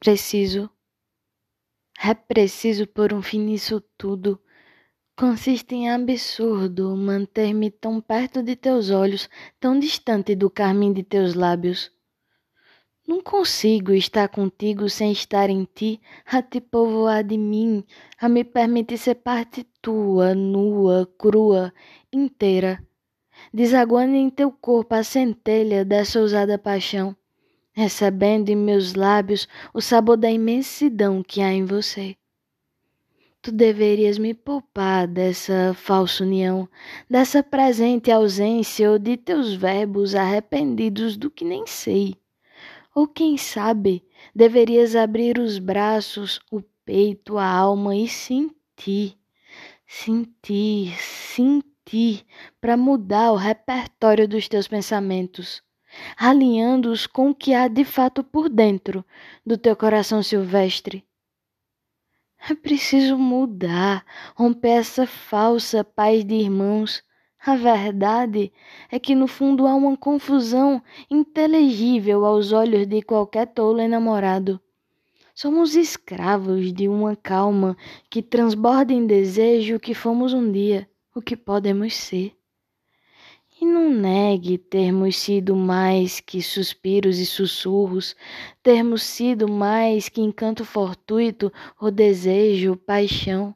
Preciso. É preciso por um fim nisso tudo. Consiste em absurdo manter-me tão perto de teus olhos, tão distante do carmim de teus lábios. Não consigo estar contigo sem estar em ti, a te povoar de mim, a me permitir ser parte tua, nua, crua, inteira, desaguando em teu corpo a centelha dessa ousada paixão, recebendo em meus lábios o sabor da imensidão que há em você. Tu deverias me poupar dessa falsa união, dessa presente ausência ou de teus verbos arrependidos do que nem sei ou quem sabe, deverias abrir os braços, o peito, a alma e sentir, sentir, sentir, para mudar o repertório dos teus pensamentos, alinhando-os com o que há de fato por dentro do teu coração silvestre. É preciso mudar, romper essa falsa paz de irmãos a verdade é que no fundo há uma confusão inteligível aos olhos de qualquer tolo enamorado. Somos escravos de uma calma que transborda em desejo o que fomos um dia, o que podemos ser. E não negue termos sido mais que suspiros e sussurros, termos sido mais que encanto fortuito ou desejo, paixão.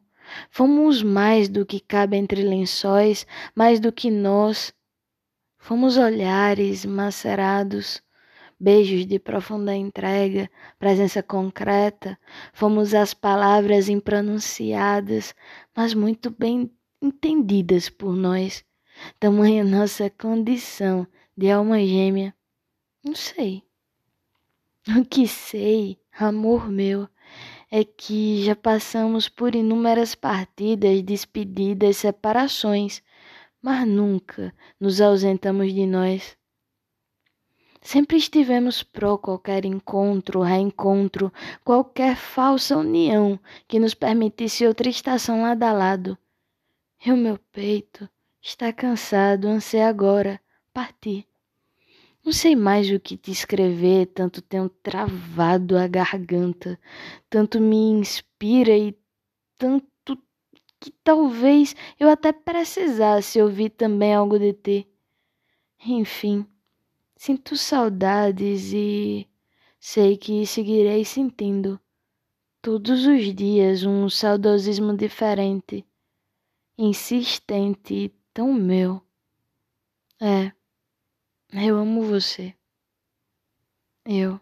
Fomos mais do que cabe entre lençóis, mais do que nós. Fomos olhares macerados, beijos de profunda entrega, presença concreta. Fomos as palavras impronunciadas, mas muito bem entendidas por nós. Tamanha nossa condição de alma gêmea. Não sei. O que sei, amor meu, é que já passamos por inúmeras partidas, despedidas, separações, mas nunca nos ausentamos de nós. Sempre estivemos pró qualquer encontro, reencontro, qualquer falsa união que nos permitisse outra estação lado a lado. E o meu peito está cansado, anseia agora partir. Não sei mais o que te escrever, tanto tenho travado a garganta, tanto me inspira e tanto que talvez eu até precisasse ouvir também algo de ti. Enfim, sinto saudades e sei que seguirei sentindo todos os dias um saudosismo diferente, insistente e tão meu. É. Eu amo você. Eu.